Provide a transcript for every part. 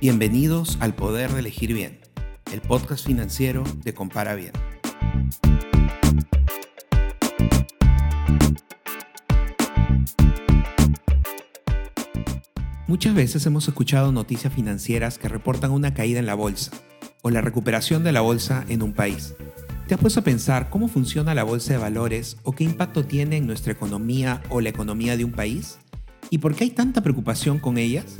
Bienvenidos al Poder de Elegir Bien, el podcast financiero de Compara Bien. Muchas veces hemos escuchado noticias financieras que reportan una caída en la bolsa o la recuperación de la bolsa en un país. ¿Te has puesto a pensar cómo funciona la bolsa de valores o qué impacto tiene en nuestra economía o la economía de un país? ¿Y por qué hay tanta preocupación con ellas?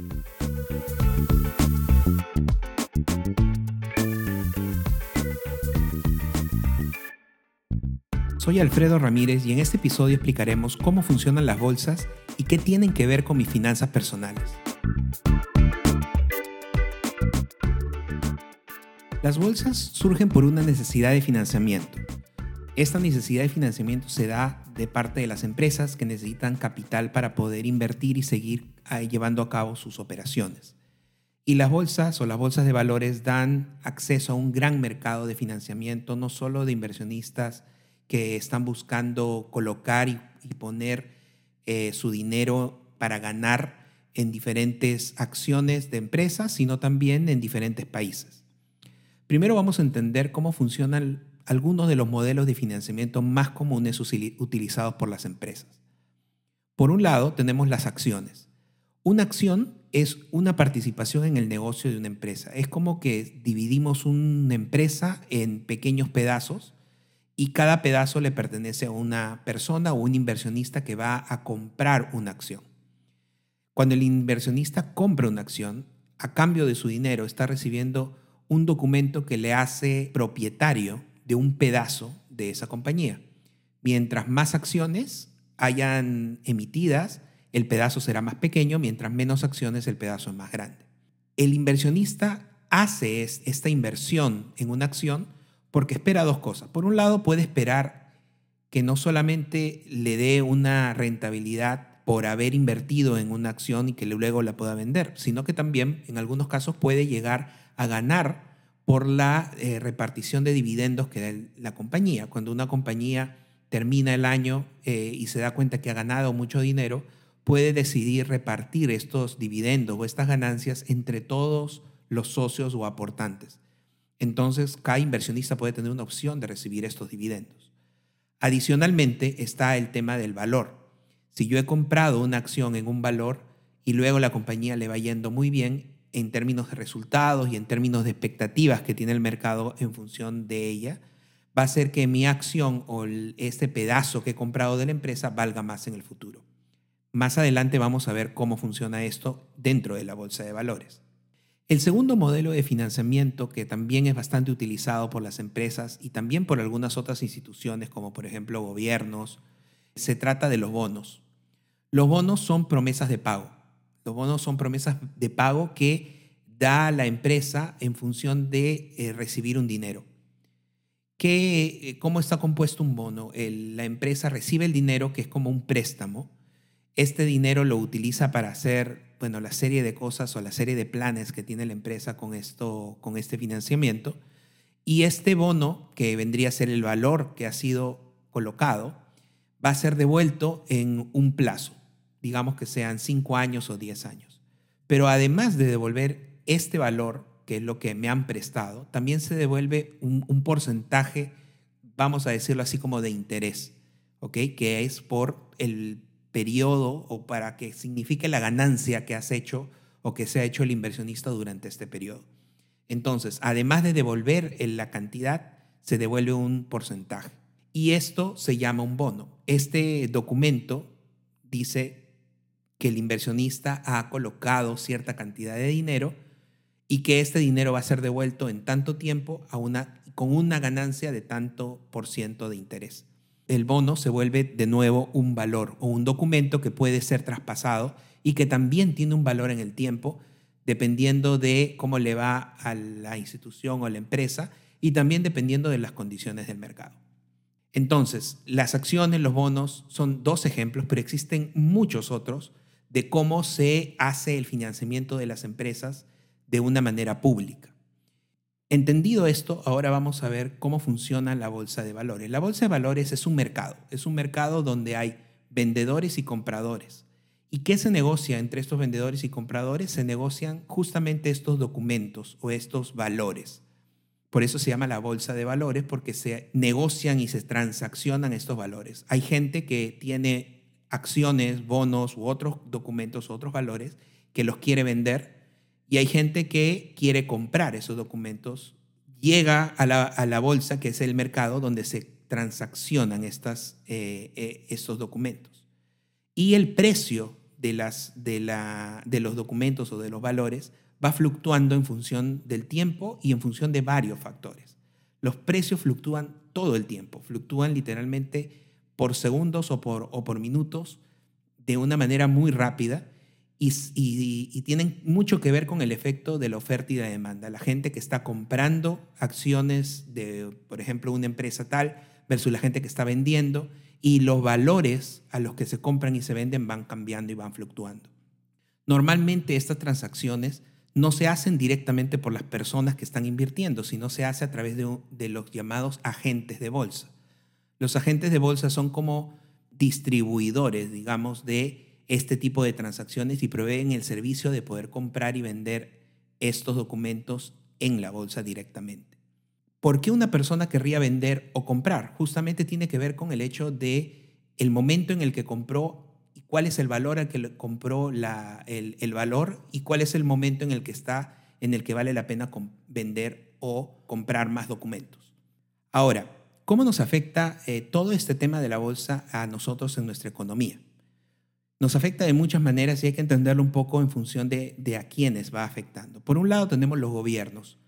Soy Alfredo Ramírez y en este episodio explicaremos cómo funcionan las bolsas y qué tienen que ver con mis finanzas personales. Las bolsas surgen por una necesidad de financiamiento. Esta necesidad de financiamiento se da de parte de las empresas que necesitan capital para poder invertir y seguir llevando a cabo sus operaciones. Y las bolsas o las bolsas de valores dan acceso a un gran mercado de financiamiento, no solo de inversionistas que están buscando colocar y, poner eh, su dinero para ganar en diferentes acciones de empresas, sino también en diferentes países. Primero vamos a entender cómo funcionan algunos de los modelos de financiamiento más comunes utilizados por las empresas. Por un lado, tenemos las acciones. Una acción es una participación en el negocio de una empresa. Es como que dividimos una empresa en pequeños pedazos y cada pedazo le pertenece a una persona o un inversionista que va a comprar una acción. Cuando el inversionista compra una acción, a cambio de su dinero está recibiendo un documento que le hace propietario de un pedazo de esa compañía. Mientras más acciones hayan emitidas, el pedazo será más pequeño, mientras menos acciones el pedazo es más grande. El inversionista hace esta inversión en una acción porque espera dos cosas. Por un lado, puede esperar que no solamente le dé una rentabilidad por haber invertido en una acción y que luego la pueda vender, sino que también en algunos casos puede llegar a ganar por la eh, repartición de dividendos que da la compañía. Cuando una compañía termina el año eh, y se da cuenta que ha ganado mucho dinero, puede decidir repartir estos dividendos o estas ganancias entre todos los socios o aportantes. Entonces, cada inversionista puede tener una opción de recibir estos dividendos. Adicionalmente está el tema del valor. Si yo he comprado una acción en un valor y luego la compañía le va yendo muy bien, en términos de resultados y en términos de expectativas que tiene el mercado en función de ella, va a hacer que mi acción o este pedazo que he comprado de la empresa valga más en el futuro. Más adelante vamos a ver cómo funciona esto dentro de la bolsa de valores. El segundo modelo de financiamiento que también es bastante utilizado por las empresas y también por algunas otras instituciones como por ejemplo gobiernos, se trata de los bonos. Los bonos son promesas de pago. Los bonos son promesas de pago que da la empresa en función de eh, recibir un dinero. ¿Qué, eh, ¿Cómo está compuesto un bono? la empresa recibe el dinero que es como un préstamo. Este dinero lo utiliza para hacer bueno, la serie de cosas o la serie de planes que tiene la empresa con, esto, con este financiamiento. Y este bono, que vendría a ser el valor que ha sido colocado, va a ser devuelto en un plazo digamos que sean 5 años o 10 años. Pero además de devolver este valor, que es lo que me han prestado, también se devuelve un, porcentaje, vamos a decirlo así como de interés, ¿ok? Que es por el periodo o para que signifique la ganancia que has hecho o que se ha hecho el inversionista durante este periodo. Entonces, además de devolver la cantidad, se devuelve un porcentaje. Y esto se llama un bono. Este documento dice que el inversionista ha colocado cierta cantidad de dinero y que este dinero va a ser devuelto en tanto tiempo a una, con una ganancia de tanto por ciento de interés. El bono se vuelve de nuevo un valor o un documento que puede ser traspasado y que también tiene un valor en el tiempo dependiendo de cómo le va a la institución o a la empresa y también dependiendo de las condiciones del mercado. Entonces, las acciones, los bonos son dos ejemplos, pero existen muchos otros de cómo se hace el financiamiento de las empresas de una manera pública. Entendido esto, ahora vamos a ver cómo funciona la bolsa de valores. La bolsa de valores es un mercado, es un mercado donde hay vendedores y compradores. ¿Y qué se negocia entre estos vendedores y compradores? Se negocian justamente estos documentos o estos valores. Por eso se llama la bolsa de valores, porque se negocian y se transaccionan estos valores. Hay gente que tiene acciones, bonos u otros documentos, otros valores, que los quiere vender, y hay gente que quiere comprar esos documentos. Llega a la, bolsa, que es el mercado donde se transaccionan estas, eh, eh, estos documentos. Y el precio de, las, de, la, de los documentos o de los valores va fluctuando en función del tiempo y en función de varios factores. Los precios fluctúan todo el tiempo, fluctúan literalmente por segundos o por, o por minutos de una manera muy rápida y, tienen mucho que ver con el efecto de la oferta y la demanda. La gente que está comprando acciones de, por ejemplo, una empresa tal versus la gente que está vendiendo y los valores a los que se compran y se venden van cambiando y van fluctuando. Normalmente estas transacciones no se hacen directamente por las personas que están invirtiendo, sino se hace a través de, los llamados agentes de bolsa. Los agentes de bolsa son como distribuidores, digamos, de este tipo de transacciones y proveen el servicio de poder comprar y vender estos documentos en la bolsa directamente. ¿Por qué una persona querría vender o comprar? Justamente tiene que ver con el hecho de el momento en el que compró cuál es el valor al que compró el, valor y cuál es el momento en el que está, en el que vale la pena vender o comprar más documentos. Ahora, ¿cómo nos afecta eh, todo este tema de la bolsa a nosotros en nuestra economía? Nos afecta de muchas maneras y hay que entenderlo un poco en función de, a quiénes va afectando. Por un lado tenemos los gobiernos.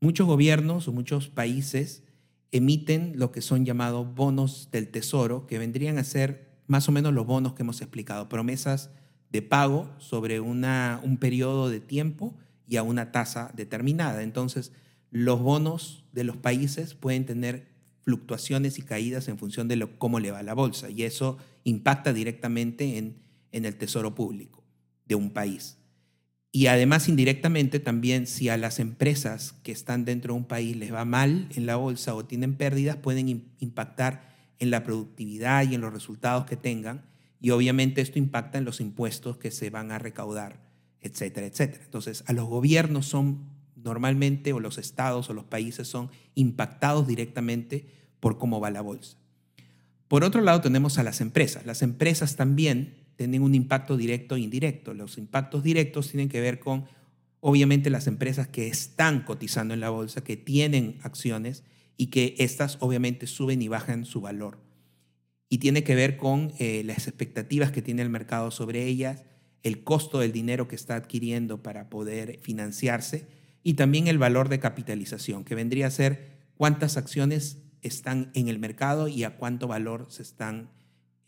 Muchos gobiernos o muchos países emiten lo que son llamados bonos del tesoro, que vendrían a ser más o menos los bonos que hemos explicado, promesas de pago sobre un periodo de tiempo y a una tasa determinada. Entonces, los bonos de los países pueden tener fluctuaciones y caídas en función de lo, cómo le va la bolsa y eso impacta directamente en, en el tesoro público de un país. Y además indirectamente también si a las empresas que están dentro de un país les va mal en la bolsa o tienen pérdidas, pueden impactar en la productividad y en los resultados que tengan, y obviamente esto impacta en los impuestos que se van a recaudar, etcétera, etcétera. Entonces, a los gobiernos son normalmente, o los estados o los países son impactados directamente por cómo va la bolsa. Por otro lado, tenemos a las empresas. Las empresas también tienen un impacto directo e indirecto. Los impactos directos tienen que ver con, obviamente, las empresas que están cotizando en la bolsa, que tienen acciones y que estas obviamente suben y bajan su valor. Y tiene que ver con eh, las expectativas que tiene el mercado sobre ellas, el costo del dinero que está adquiriendo para poder financiarse y también el valor de capitalización, que vendría a ser cuántas acciones están en el mercado y a cuánto valor se están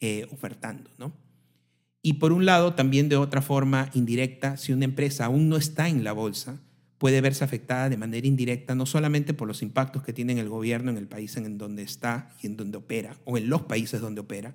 eh, ofertando. ¿no? Y por un lado, también de otra forma indirecta, si una empresa aún no está en la bolsa, puede verse afectada de manera indirecta no solamente por los impactos que tiene el gobierno en el país en donde está y en donde opera, o en los países donde opera,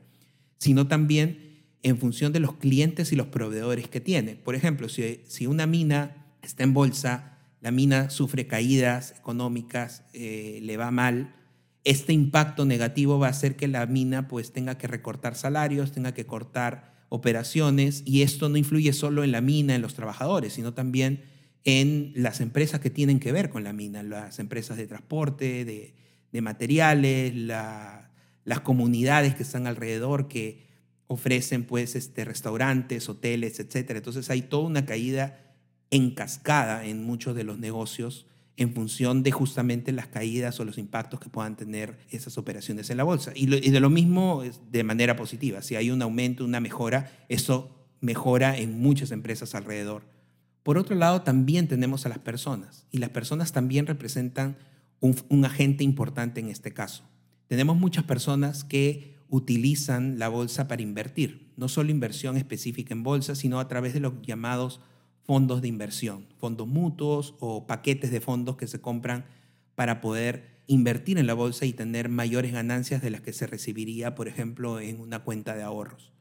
sino también en función de los clientes y los proveedores que tiene. Por ejemplo, si, si una mina está en bolsa, la mina sufre caídas económicas, eh, le va mal, este impacto negativo va a hacer que la mina pues tenga que recortar salarios, tenga que cortar operaciones, y esto no influye solo en la mina, en los trabajadores, sino también en las empresas que tienen que ver con la mina, las empresas de transporte, de, materiales, las comunidades que están alrededor que ofrecen pues este, restaurantes, hoteles, etc. Entonces hay toda una caída en cascada en muchos de los negocios en función de justamente las caídas o los impactos que puedan tener esas operaciones en la bolsa. Y, y de lo mismo de manera positiva, si hay un aumento, una mejora, eso mejora en muchas empresas alrededor por otro lado, también tenemos a las personas y las personas también representan un, agente importante en este caso. Tenemos muchas personas que utilizan la bolsa para invertir, no solo inversión específica en bolsa, sino a través de los llamados fondos de inversión, fondos mutuos o paquetes de fondos que se compran para poder invertir en la bolsa y tener mayores ganancias de las que se recibiría, por ejemplo, en una cuenta de ahorros.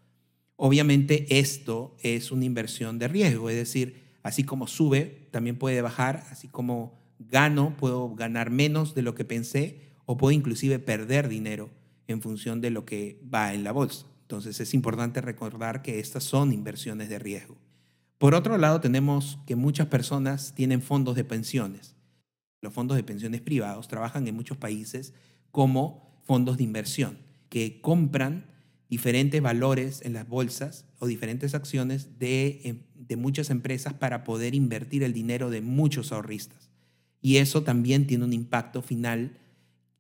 Obviamente esto es una inversión de riesgo, es decir, Así como sube, también puede bajar, así como gano, puedo ganar menos de lo que pensé o puedo inclusive perder dinero en función de lo que va en la bolsa. Entonces es importante recordar que estas son inversiones de riesgo. Por otro lado, tenemos que muchas personas tienen fondos de pensiones. Los fondos de pensiones privados trabajan en muchos países como fondos de inversión, que compran diferentes valores en las bolsas o diferentes acciones de, em, de muchas empresas para poder invertir el dinero de muchos ahorristas. Y eso también tiene un impacto final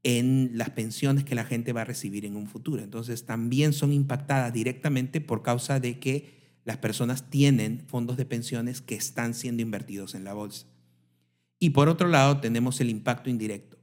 en las pensiones que la gente va a recibir en un futuro. Entonces también son impactadas directamente por causa de que las personas tienen fondos de pensiones que están siendo invertidos en la bolsa. Y por otro lado tenemos el impacto indirecto.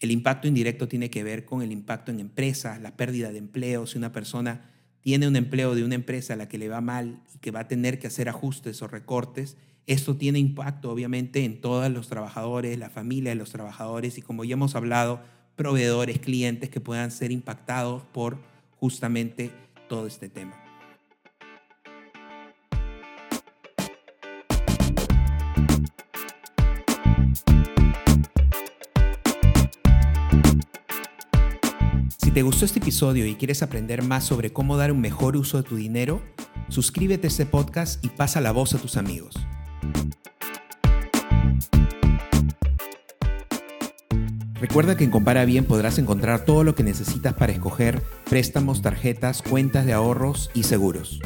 El impacto indirecto tiene que ver con el impacto en empresas, la pérdida de empleo. Si una persona tiene un empleo de una empresa a la que le va mal y que va a tener que hacer ajustes o recortes, esto tiene impacto obviamente en todos los trabajadores, la familia de los trabajadores y como ya hemos hablado, proveedores, clientes que puedan ser impactados por justamente todo este tema. Te gustó este episodio y quieres aprender más sobre cómo dar un mejor uso de tu dinero, suscríbete a este podcast y pasa la voz a tus amigos. Recuerda que en Compara Bien podrás encontrar todo lo que necesitas para escoger préstamos, tarjetas, cuentas de ahorros y seguros.